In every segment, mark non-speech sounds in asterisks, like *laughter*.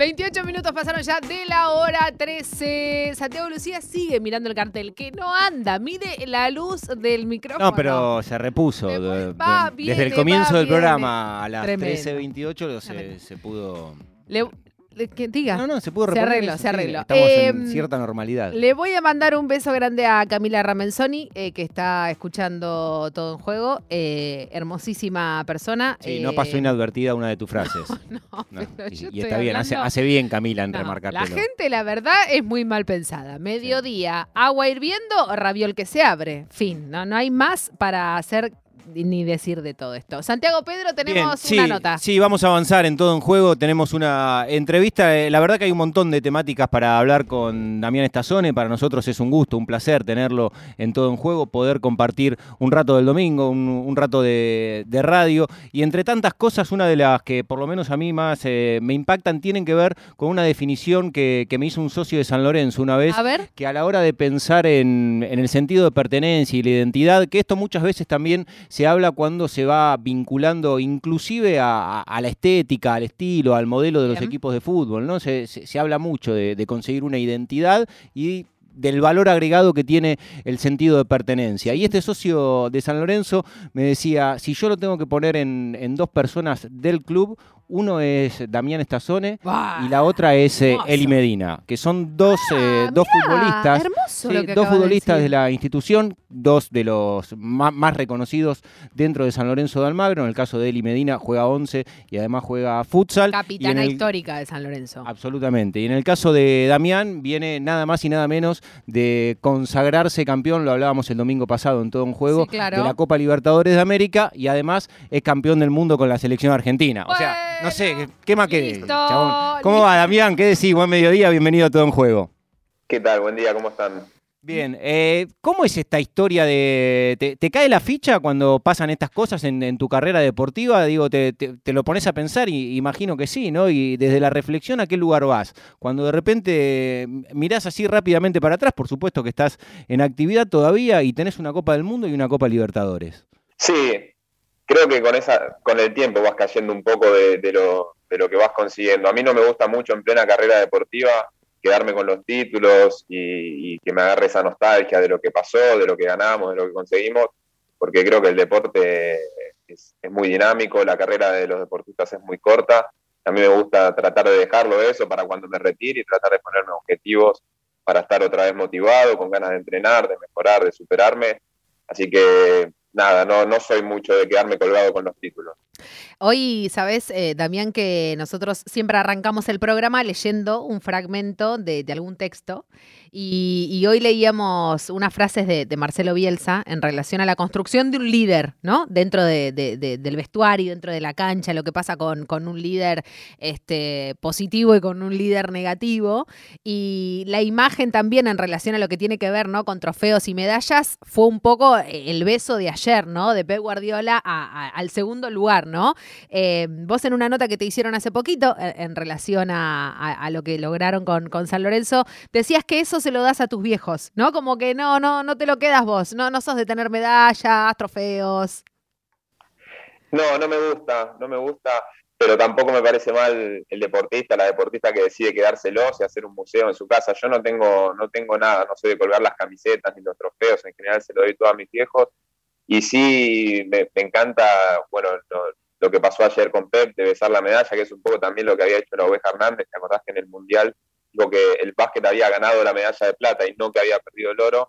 28 minutos pasaron ya de la hora 13. Santiago Lucía sigue mirando el cartel, que no anda, mide la luz del micrófono. No, pero se repuso. De- va, viene, desde el comienzo va, del viene. programa a las Tremendo. 13.28 se, se pudo... Le- que diga. No, no, se pudo Se arregló, se arregló. Estamos Em, en cierta normalidad. Le voy a mandar un beso grande a Camila Ramenzoni, eh, que está escuchando todo en juego. Eh, hermosísima persona. Sí, no eh, pasó inadvertida una de tus *laughs* frases. No, No, pero y, yo y estoy está bien, hace, bien Camila en remarcártelo. La gente, la verdad, es muy mal pensada. Mediodía, agua hirviendo, raviol que se abre. Fin, no, no hay más para hacer ni decir de todo esto. Santiago Pedro, tenemos Bien, sí, una nota. Sí, vamos a avanzar en todo en juego. Tenemos una entrevista. Eh, La verdad que hay un montón de temáticas para hablar con Damián Estazone. Para nosotros es un gusto, un placer tenerlo en todo en juego, poder compartir un rato del domingo, un, un rato de, de radio. Y entre tantas cosas, una de las que por lo menos a mí más eh, me impactan tienen que ver con una definición que, que me hizo un socio de San Lorenzo una vez A ver, que a la hora de pensar en, en el sentido de pertenencia y la identidad, que esto muchas veces también se habla cuando se va vinculando inclusive a, la estética, al estilo, al modelo de los equipos de fútbol, ¿no? Se, se- se habla mucho de, de conseguir una identidad y del valor agregado que tiene el sentido de pertenencia. Y este socio de San Lorenzo me decía, si yo lo tengo que poner en, en dos personas del club, uno es Damián Estazone y la otra es eh. Eli Medina, que son dos, eh, Ah, dos mirá, futbolistas. Hermoso Sí, lo que dos futbolistas de, la institución, dos de los más, más reconocidos dentro de San Lorenzo de Almagro. En el caso de Eli Medina, juega 11 y además juega futsal. Capitana el- histórica de San Lorenzo. Absolutamente. Y en el caso de Damián, viene nada más y nada menos de consagrarse campeón, lo hablábamos el domingo pasado en todo un juego, Sí, claro. de la Copa Libertadores de América y además es campeón del mundo con la selección argentina. O sea, no sé, ¿qué más querés, listo, chabón? ¿Cómo listo. va, Damián? ¿Qué decís? Buen mediodía, bienvenido a todo en juego. ¿Qué tal? Buen día, ¿cómo están? Bien, eh, ¿cómo es esta historia de... Te, te cae la ficha cuando pasan estas cosas en, en tu carrera deportiva? Digo, te, te- te lo pones a pensar y imagino que sí, ¿no? Y desde la reflexión, ¿a qué lugar vas? Cuando de repente mirás así rápidamente para atrás, por supuesto que estás en actividad todavía y tenés una Copa del Mundo y una Copa Libertadores. Sí, creo que con esa, con el tiempo vas cayendo un poco de, lo, de lo que vas consiguiendo. A mí no me gusta mucho en plena carrera deportiva quedarme con los títulos y, y que me agarre esa nostalgia de lo que pasó, de lo que ganamos, de lo que conseguimos, porque creo que el deporte es, es muy dinámico, la carrera de los deportistas es muy corta. A mí me gusta tratar de dejarlo eso para cuando me retire y tratar de ponerme objetivos para estar otra vez motivado, con ganas de entrenar, de mejorar, de superarme. Así que nada, no, no soy mucho de quedarme colgado con los títulos. Hoy, sabes, eh, Damián, que nosotros siempre arrancamos el programa leyendo un fragmento de, de algún texto y, hoy leíamos unas frases de, Marcelo Bielsa en relación a la construcción de un líder, ¿no? Dentro de- de- de- del vestuario, dentro de la cancha, lo que pasa con, un líder este, positivo y con un líder negativo. Y la imagen también en relación a lo que tiene que ver, ¿no? Con trofeos y medallas fue un poco el beso de ayer, ¿no? De Pep Guardiola al segundo lugar, ¿no? Eh, vos en una nota que te hicieron hace poquito eh, en relación a, lo que lograron con San Lorenzo, decías que eso se lo das a tus viejos, ¿no? Como que no, no, no te lo quedas vos, no, no sos de tener medallas, trofeos. No, no me gusta, no me gusta, pero tampoco me parece mal el deportista, la deportista que decide quedárselos y hacer un museo en su casa. Yo no tengo, no tengo nada, no soy de colgar las camisetas ni los trofeos, en general se lo doy todo a mis viejos. Y sí, me, encanta, bueno, lo, lo que pasó ayer con Pep, de besar la medalla, que es un poco también lo que había hecho la Oveja Hernández, ¿te acordás que en el Mundial dijo que el básquet había ganado la medalla de plata y no que había perdido el oro?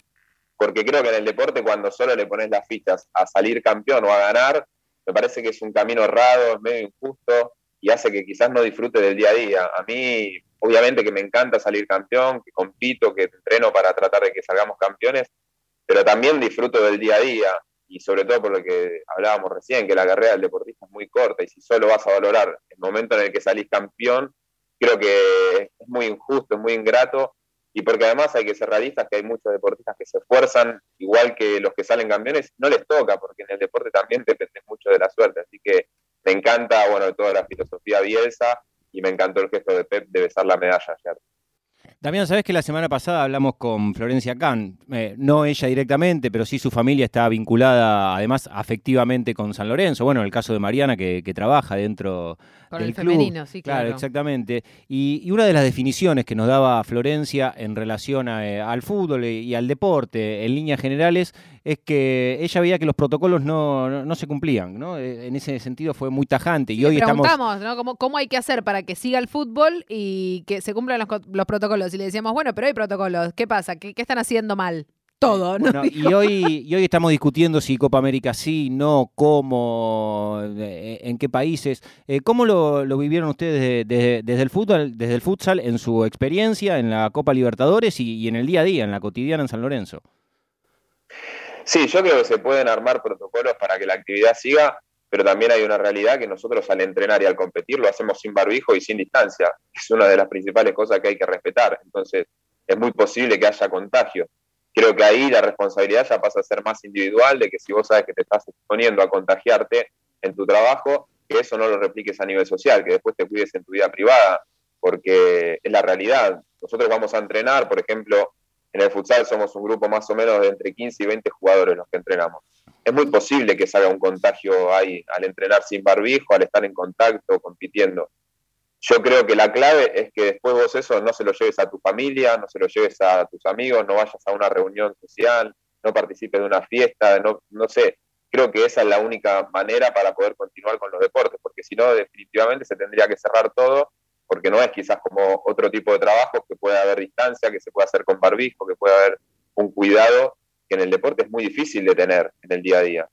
Porque creo que en el deporte cuando solo le pones las fichas a salir campeón o a ganar, me parece que es un camino errado, es medio injusto y hace que quizás no disfrute del día a día. A mí, obviamente que me encanta salir campeón, que compito, que entreno para tratar de que salgamos campeones, pero también disfruto del día a día y sobre todo por lo que hablábamos recién, que la carrera del deportista es muy corta y si solo vas a valorar el momento en el que salís campeón, creo que es muy injusto, es muy ingrato y porque además hay que ser realistas que hay muchos deportistas que se esfuerzan igual que los que salen campeones, no les toca porque en el deporte también depende mucho de la suerte, así que me encanta, bueno, toda la filosofía Bielsa y me encantó el gesto de Pep de besar la medalla ayer. Damián, sabes que la semana pasada hablamos con Florencia Kahn, eh, no ella directamente, pero sí su familia está vinculada además afectivamente con San Lorenzo. Bueno, el caso de Mariana que, trabaja dentro con el femenino, sí, claro. Claro, exactamente. Y, una de las definiciones que nos daba Florencia en relación eh, al fútbol y al deporte en líneas generales es que ella veía que los protocolos no, se cumplían, ¿no? Eh, en ese sentido fue muy tajante. y hoy preguntamos, ¿no? ¿Cómo, ¿Cómo, hay que hacer para que siga el fútbol y que se cumplan los, protocolos? Y le decíamos, bueno, pero hay protocolos, ¿qué pasa? ¿Qué, están haciendo mal? Todo, ¿no? y, *laughs* hoy, y hoy estamos discutiendo si Copa América sí, no, cómo, eh, en qué países. Eh, ¿Cómo lo, vivieron ustedes desde, el fútbol, desde el futsal en su experiencia en la Copa Libertadores y en el día a día, en la cotidiana en San Lorenzo? Sí, yo creo que se pueden armar protocolos para que la actividad siga, pero también hay una realidad que nosotros al entrenar y al competir lo hacemos sin barbijo y sin distancia. Es una de las principales cosas que hay que respetar. Entonces, es muy posible que haya contagio. Creo que ahí la responsabilidad ya pasa a ser más individual, de que si vos sabes que te estás exponiendo a contagiarte en tu trabajo, que eso no lo repliques a nivel social, que después te cuides en tu vida privada, porque es la realidad. Nosotros vamos a entrenar, por ejemplo, en el futsal somos un grupo más o menos de entre 15 y 20 jugadores los que entrenamos. Es muy posible que salga un contagio ahí al entrenar sin barbijo, al estar en contacto, compitiendo. Yo creo que la clave es que después vos eso no se lo lleves a tu familia, no se lo lleves a tus amigos, no vayas a una reunión social, no participes de una fiesta, no, no sé. Creo que esa es la única manera para poder continuar con los deportes, porque si no, definitivamente se tendría que cerrar todo porque no es quizás como otro tipo de trabajo que puede haber distancia, que se puede hacer con barbijo, que puede haber un cuidado que en el deporte es muy difícil de tener en el día a día.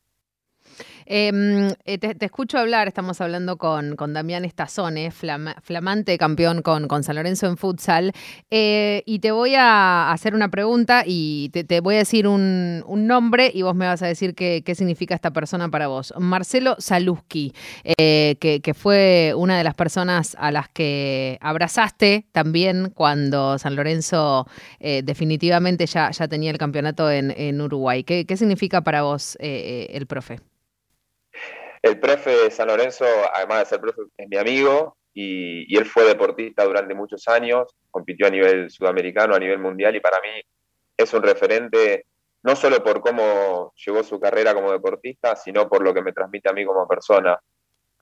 Em, eh, te, escucho hablar, estamos hablando con, con Damián Estazone, flamante campeón con, con, San Lorenzo en futsal, eh, y te voy a hacer una pregunta y te, voy a decir un, nombre y vos me vas a decir qué, significa esta persona para vos. Marcelo Saluski, eh, que, fue una de las personas a las que abrazaste también cuando San Lorenzo definitivamente ya, ya tenía el campeonato en, Uruguay. ¿Qué, ¿Qué, significa para vos el profe? El profe de San Lorenzo, además de ser profe, es mi amigo y, él fue deportista durante muchos años, compitió a nivel sudamericano, a nivel mundial y para mí es un referente no solo por cómo llevó su carrera como deportista, sino por lo que me transmite a mí como persona.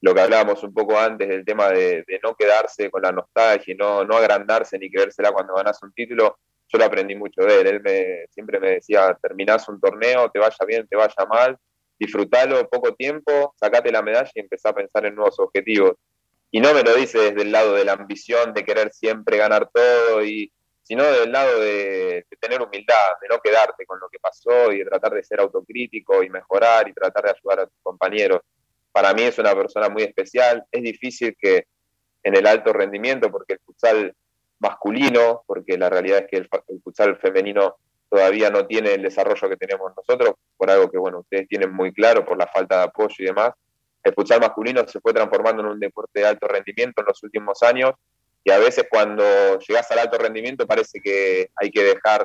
Lo que hablábamos un poco antes del tema de, no quedarse con la nostalgia no, no agrandarse ni creérsela cuando ganas un título, yo lo aprendí mucho de él. Él me, siempre me decía, terminás un torneo, te vaya bien, te vaya mal, disfrutalo poco tiempo, sacate la medalla y empezá a pensar en nuevos objetivos. Y no me lo dice desde el lado de la ambición, de querer siempre ganar todo, y, sino del lado de, tener humildad, de no quedarte con lo que pasó y de tratar de ser autocrítico y mejorar y tratar de ayudar a tus compañeros. Para mí es una persona muy especial. Es difícil que en el alto rendimiento, porque el futsal masculino, porque la realidad es que el, el futsal femenino todavía no tiene el desarrollo que tenemos nosotros, por algo que bueno, ustedes tienen muy claro, por la falta de apoyo y demás. El futsal masculino se fue transformando en un deporte de alto rendimiento en los últimos años y a veces cuando llegas al alto rendimiento parece que hay que dejar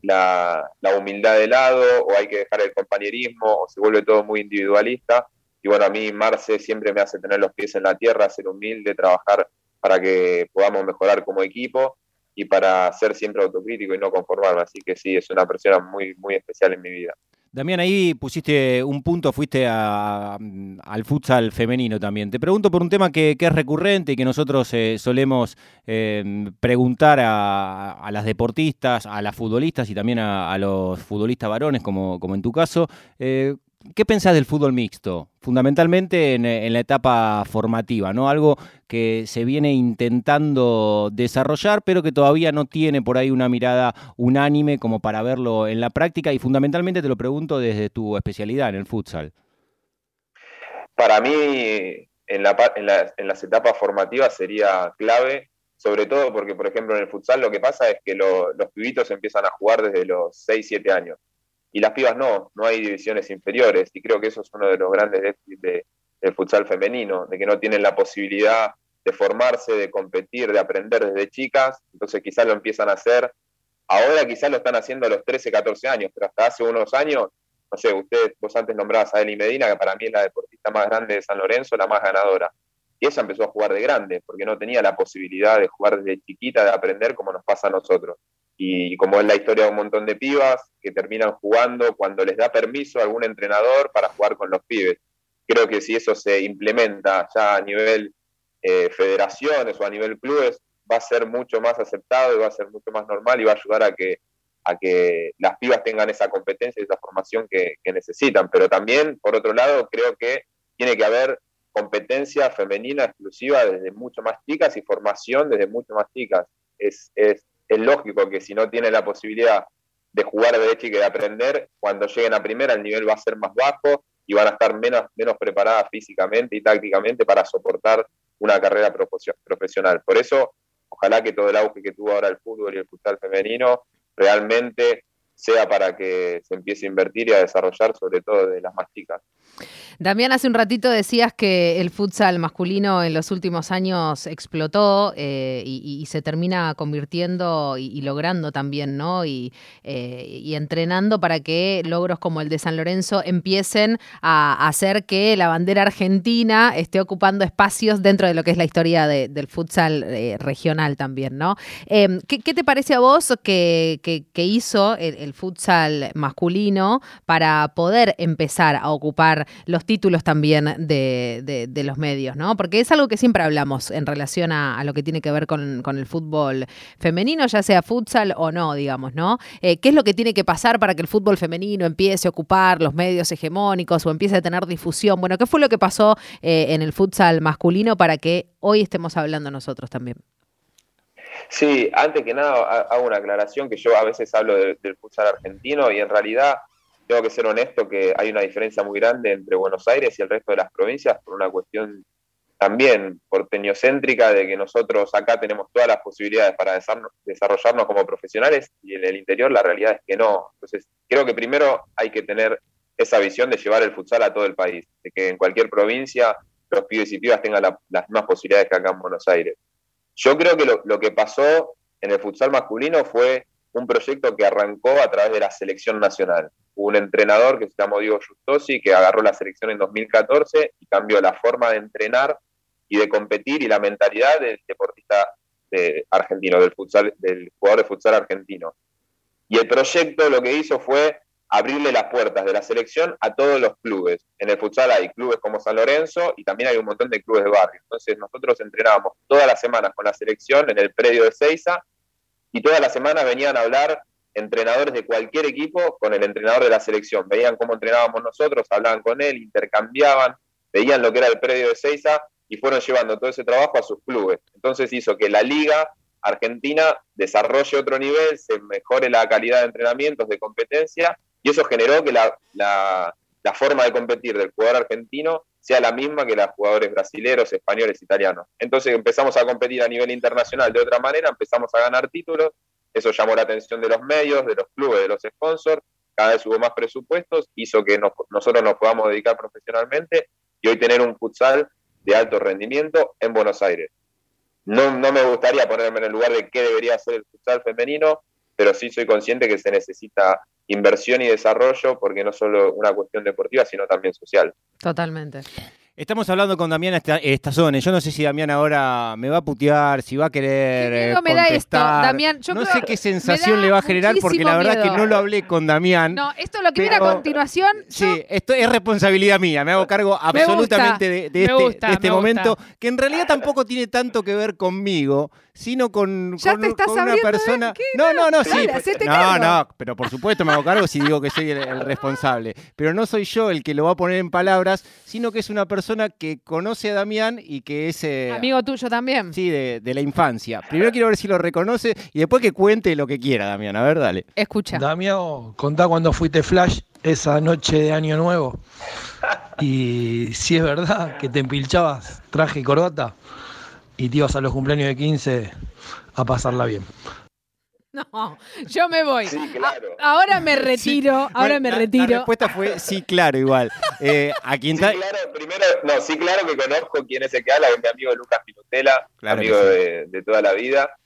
la, humildad de lado o hay que dejar el compañerismo o se vuelve todo muy individualista. Y bueno, a mí Marce siempre me hace tener los pies en la tierra, ser humilde, trabajar para que podamos mejorar como equipo y para ser siempre autocrítico y no conformarme. Así que sí, es una persona muy, muy especial en mi vida. Damián, ahí pusiste un punto, fuiste al futsal femenino también. Te pregunto por un tema que, es recurrente y que nosotros eh, solemos eh, preguntar a, las deportistas, a las futbolistas y también a, los futbolistas varones, como, como en tu caso. Eh, ¿Qué pensás del fútbol mixto? Fundamentalmente en, la etapa formativa, ¿no? Algo que se viene intentando desarrollar, pero que todavía no tiene por ahí una mirada unánime como para verlo en la práctica. Y fundamentalmente te lo pregunto desde tu especialidad en el futsal. Para mí, en, las etapas formativas sería clave, sobre todo porque, por ejemplo, en el futsal lo que pasa es que los pibitos empiezan a jugar desde los 6, 7 años y las pibas no, no hay divisiones inferiores y creo que eso es uno de los grandes déficits de, del futsal femenino, de que no tienen la posibilidad de formarse, de competir, de aprender desde chicas, entonces quizás lo empiezan a hacer, ahora quizás lo están haciendo a los 13, 14 años, pero hasta hace unos años, no sé, usted, vos antes nombrabas a Eli Medina, que para mí es la deportista más grande de San Lorenzo, la más ganadora. y ella empezó a jugar de grande, porque no tenía la posibilidad de jugar desde chiquita, de aprender como nos pasa a nosotros. Y como es la historia de un montón de pibas que terminan jugando cuando les da permiso algún entrenador para jugar con los pibes. Creo que si eso se implementa ya a nivel eh, federaciones o a nivel clubes, va a ser mucho más aceptado y va a ser mucho más normal y va a ayudar a que, a que las pibas tengan esa competencia y esa formación que, que necesitan. Pero también, por otro lado, creo que tiene que haber competencia femenina exclusiva desde mucho más chicas y formación desde mucho más chicas. Es, es, es lógico que si no tienen la posibilidad de jugar de chica y de aprender, cuando lleguen a primera el nivel va a ser más bajo y van a estar menos, menos preparadas físicamente y tácticamente para soportar una carrera profesional. Por eso, ojalá que todo el auge que tuvo ahora el fútbol y el futsal femenino realmente sea para que se empiece a invertir y a desarrollar sobre todo de las más chicas. Damián, hace un ratito decías que el futsal masculino en los últimos años explotó eh, y, se termina convirtiendo y, logrando también, ¿no? Y, eh, y, entrenando para que logros como el de San Lorenzo empiecen a hacer que la bandera argentina esté ocupando espacios dentro de lo que es la historia del futsal eh, regional también, ¿no? Em, ¿qué, te parece a vos que, hizo el futsal masculino para poder empezar a ocupar los títulos también de, los medios, ¿no? Porque es algo que siempre hablamos en relación a, lo que tiene que ver con, con, el fútbol femenino, ya sea futsal o no, digamos, ¿no? Eh, ¿Qué es lo que tiene que pasar para que el fútbol femenino empiece a ocupar los medios hegemónicos o empiece a tener difusión? Bueno, ¿qué fue lo que pasó eh, en el futsal masculino para que hoy estemos hablando nosotros también? Sí, antes que nada hago una aclaración que yo a veces hablo del futsal argentino y en realidad tengo que ser honesto que hay una diferencia muy grande entre Buenos Aires y el resto de las provincias por una cuestión también porteñocéntrica de que nosotros acá tenemos todas las posibilidades para desarrollarnos como profesionales y en el interior la realidad es que no. Entonces, creo que primero hay que tener esa visión de llevar el futsal a todo el país, de que en cualquier provincia los pibes y pibas tengan las mismas posibilidades que acá en Buenos Aires. Yo creo que lo, que pasó en el futsal masculino fue un proyecto que arrancó a través de la selección nacional un entrenador que se llamó Diego Justosi, que agarró la selección en 2014 y cambió la forma de entrenar y de competir y la mentalidad del deportista argentino, del, futsal, del jugador de futsal argentino. Y el proyecto lo que hizo fue abrirle las puertas de la selección a todos los clubes. En el futsal hay clubes como San Lorenzo y también hay un montón de clubes de barrio. Entonces nosotros entrenábamos todas las semanas con la selección en el predio de Seiza y todas las semanas venían a hablar entrenadores de cualquier equipo con el entrenador de la selección. Veían cómo entrenábamos nosotros, hablaban con él, intercambiaban, veían lo que era el predio de Seiza y fueron llevando todo ese trabajo a sus clubes. Entonces hizo que la liga argentina desarrolle otro nivel, se mejore la calidad de entrenamientos, de competencia, y eso generó que la, la, forma de competir del jugador argentino sea la misma que los jugadores brasileños, españoles, italianos. Entonces empezamos a competir a nivel internacional de otra manera, empezamos a ganar títulos, eso llamó la atención de los medios, de los clubes, de los sponsors, cada vez hubo más presupuestos, hizo que nosotros nos podamos dedicar profesionalmente y hoy tener un futsal de alto rendimiento en Buenos Aires. No, no me gustaría ponerme en el lugar de qué debería ser el futsal femenino, pero sí soy consciente que se necesita inversión y desarrollo porque no solo una cuestión deportiva, sino también social. Totalmente. Estamos hablando con Damián Estazones. Yo no sé si Damián ahora me va a putear, si va a querer ¿Qué me da esto, Damián? no sé qué sensación le va a generar porque la verdad que no lo hablé con Damián. No, esto lo que viene a continuación. Sí, esto es responsabilidad mía. Me hago cargo absolutamente de, este, este momento, que en realidad tampoco tiene tanto que ver conmigo, sino con, una persona. No, no, no, sí. no, no, pero por supuesto me hago cargo si digo que soy el responsable. Pero no soy yo el que lo va a poner en palabras, sino que es una persona que conoce a Damián y que es... Eh, Amigo tuyo también. Sí, de, la infancia. Primero quiero ver si lo reconoce y después que cuente lo que quiera, Damián. A ver, dale. Escucha. Damián, contá cuando fuiste Flash esa noche de Año Nuevo. Y si es verdad que te empilchabas traje y corbata y te ibas a los cumpleaños de 15 a pasarla bien. *laughs* No, yo me voy. ahora me retiro, ahora me retiro. La respuesta fue sí, claro, igual. *laughs* Eh, a sí, claro, primero, no, sí, claro que conozco quién es el que habla, que es mi amigo Lucas Pinutela, amigo de, toda la vida,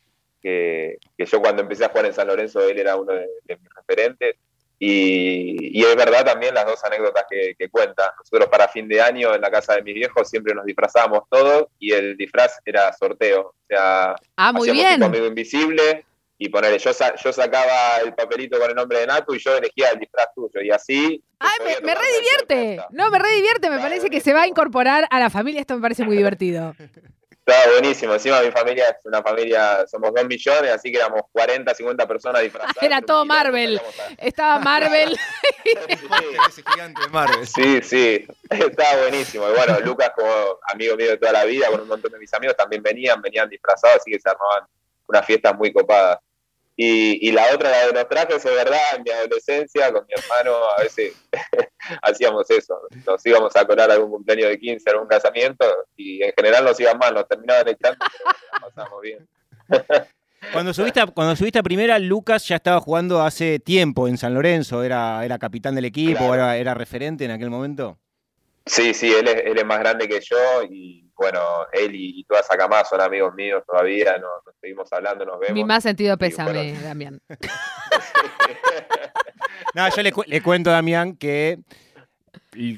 que, yo cuando empecé a jugar en San Lorenzo, él era uno de, mis referentes. Y, es verdad también las dos anécdotas que, cuenta. Nosotros para fin de año en la casa de mis viejos siempre nos disfrazábamos todos y el disfraz era sorteo. O sea, ah, muy bien. amigo invisible y ponerle, yo, yo sacaba el papelito con el nombre de Natu y yo elegía el disfraz tuyo y así. Ay, me, me redivierte. No, me redivierte. Me parece que se va a incorporar a la familia. Esto me parece muy divertido. Estaba buenísimo. Encima mi familia es una familia, somos dos millones, así que éramos 40, 50 personas disfrazadas. Era todo Marvel. Estaba Marvel. Sí, sí. Estaba buenísimo. Y bueno, Lucas, como amigo mío de toda la vida, con un montón de mis amigos, también venían, venían disfrazados, así que se armaban unas fiestas muy copadas. Y, la otra, la de los trajes, es verdad, en mi adolescencia, con mi hermano, a veces *laughs* hacíamos eso. Nos íbamos a colar algún cumpleaños de 15, algún casamiento, y en general nos iban mal, nos terminaban echando, pero pasamos bien. *laughs* Cuando subiste, a, cuando subiste a primera, Lucas ya estaba jugando hace tiempo en San Lorenzo, era, era capitán del equipo, era, era referente en aquel momento. Sí, sí, él es, él es más grande que yo y bueno, él y, toda esa camada son amigos míos todavía, nos, seguimos hablando, nos vemos. Mi más sentido pésame, *laughs* Damián. no, yo le, le cuento a Damián que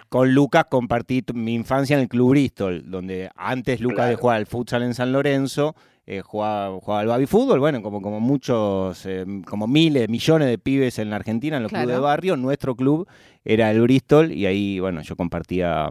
con Lucas compartí mi infancia en el Club Bristol, donde antes Lucas de jugar al futsal en San Lorenzo, eh, jugaba, jugaba, al baby fútbol, bueno, como, como muchos, eh, como miles, millones de pibes en la Argentina, en los clubes de barrio, nuestro club era el Bristol y ahí, bueno, yo compartía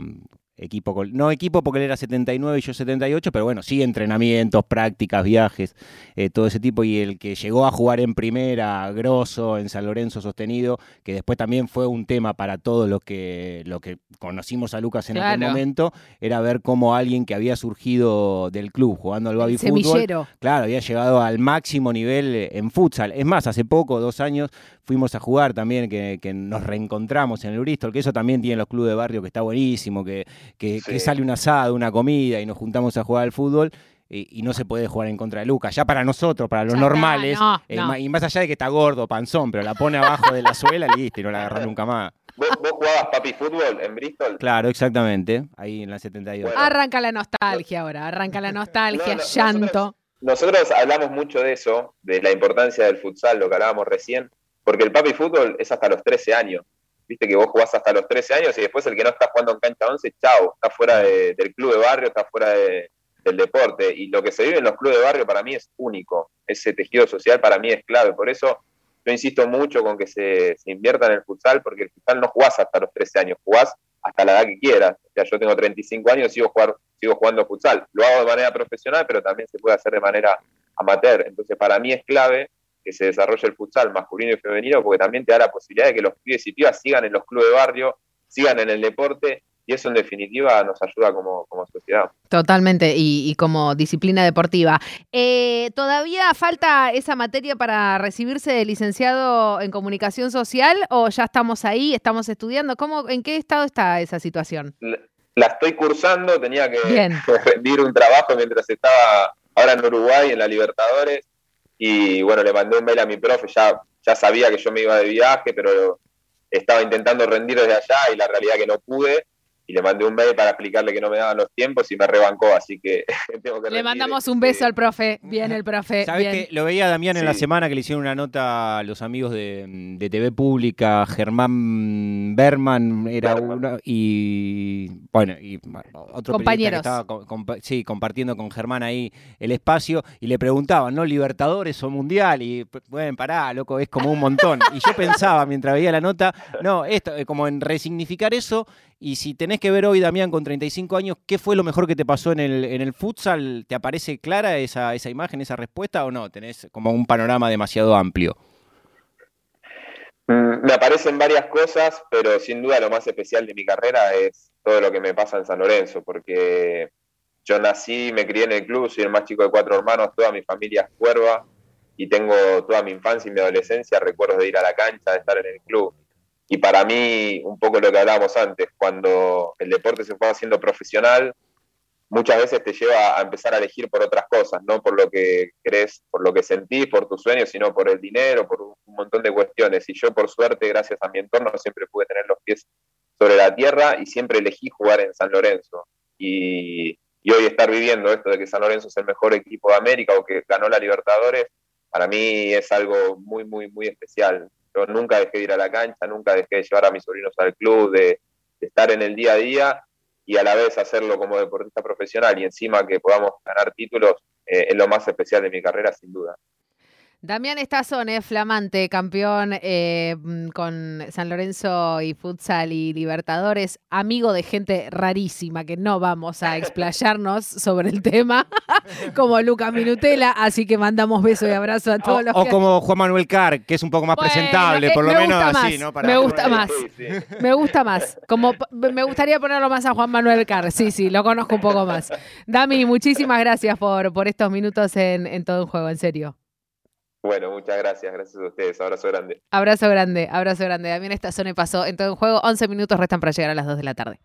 equipo, no equipo porque él era 79 y yo 78, pero bueno, sí entrenamientos, prácticas, viajes, eh, todo ese tipo. Y el que llegó a jugar en primera, grosso, en San Lorenzo sostenido, que después también fue un tema para todos los que, lo que conocimos a Lucas en aquel momento, era ver cómo alguien que había surgido del club jugando al baby fútbol, claro, había llegado al máximo nivel en futsal. Es más, hace poco, dos años, fuimos a jugar también, que, que nos reencontramos en el Bristol, que eso también tiene los clubes de barrio, que está buenísimo, que que, sale un asado, una comida y nos juntamos a jugar al fútbol. Y, no se puede jugar en contra de Lucas. Ya para nosotros, para los normales, eh, y más allá de que está gordo, panzón, pero la pone abajo de la suela, listo, y no la agarra nunca más. ¿Vos, jugabas papi fútbol en Bristol? Claro, exactamente, ahí en la 72. arranca la nostalgia ahora, arranca la nostalgia, llanto. Nosotros, hablamos mucho de eso, de la importancia del futsal, lo que hablábamos recién, porque el papi fútbol es hasta los 13 años viste que vos jugás hasta los 13 años y después el que no está jugando en cancha 11, chao, está fuera del club de barrio, está fuera del deporte. Y lo que se vive en los clubes de barrio para mí es único. Ese tejido social para mí es clave. Por eso yo insisto mucho con que se, invierta en el futsal, porque el futsal no jugás hasta los 13 años, jugás hasta la edad que quieras. O sea, yo tengo 35 años y sigo, jugar, sigo jugando futsal. Lo hago de manera profesional, pero también se puede hacer de manera amateur. Entonces, para mí es clave que se desarrolle el futsal masculino y femenino, porque también te da la posibilidad de que los pibes y pibas sigan en los clubes de barrio, sigan en el deporte, y eso en definitiva nos ayuda como, sociedad. Totalmente, y, como disciplina deportiva. Eh, ¿Todavía falta esa materia para recibirse de licenciado en comunicación social o ya estamos ahí, estamos estudiando? ¿Cómo, ¿En qué estado está esa situación? La, estoy cursando, tenía que *laughs* rendir un trabajo mientras estaba ahora en Uruguay, en la Libertadores, y bueno, le mandé un mail a mi profe, ya, ya sabía que yo me iba de viaje, pero estaba intentando rendir desde allá y la realidad que no pude y le mandé un mail para explicarle que no me daban los tiempos y me rebancó, así que *laughs* tengo que Le mandamos un beso al profe, bien el profe. ¿Sabes que Lo veía Damián en la semana que le hicieron una nota a los amigos de, TV Pública, Germán Berman era uno, y bueno, y otro Compañeros. que estaba sí, compartiendo con Germán ahí el espacio y le preguntaban, ¿no? Libertadores o Mundial, y bueno, pará, loco, es como un montón. Y yo *laughs* pensaba mientras veía la nota, no, esto, eh, como en resignificar eso y si tenés que ver hoy, Damián, con 35 años, ¿qué fue lo mejor que te pasó en el, en el futsal? ¿Te aparece clara esa, esa imagen, esa respuesta o no? ¿Tenés como un panorama demasiado amplio? Mm, me aparecen varias cosas, pero sin duda lo más especial de mi carrera es todo lo que me pasa en San Lorenzo, porque yo nací, me crié en el club, soy el más chico de cuatro hermanos, toda mi familia es cuerva y tengo toda mi infancia y mi adolescencia recuerdos de ir a la cancha, de estar en el club. Y para mí, un poco lo que hablábamos antes, cuando el deporte se fue haciendo profesional, muchas veces te lleva a empezar a elegir por otras cosas, no por lo que crees, por lo que sentís, por tus sueños, sino por el dinero, por un montón de cuestiones. Y yo, por suerte, gracias a mi entorno, siempre pude tener los pies sobre la tierra y siempre elegí jugar en San Lorenzo. Y, y hoy estar viviendo esto de que San Lorenzo es el mejor equipo de América o que ganó la Libertadores, para mí es algo muy, muy, muy especial Yo nunca dejé de ir a la cancha, nunca dejé de llevar a mis sobrinos al club, de, estar en el día a día y a la vez hacerlo como deportista profesional y encima que podamos ganar títulos eh, es lo más especial de mi carrera, sin duda. Damián Estazone, flamante, campeón eh, con San Lorenzo y Futsal y Libertadores, amigo de gente rarísima, que no vamos a explayarnos *laughs* sobre el tema, *laughs* como Lucas Minutela, así que mandamos beso y abrazo a todos o, los o que... como Juan Manuel Carr, que es un poco más Bueno, presentable, eh, por lo me menos gusta así, más, ¿no? Para- me gusta más. Me gusta más. Como me gustaría ponerlo más a Juan Manuel Carr. Sí, sí, lo conozco un poco más. Dami, muchísimas gracias por, por estos minutos en, en todo un juego, en serio. Bueno, muchas gracias, gracias a ustedes, abrazo grande. Abrazo grande, abrazo grande. Damián Estazone pasó en todo juego. 11 minutos restan para llegar a las 2 de la tarde.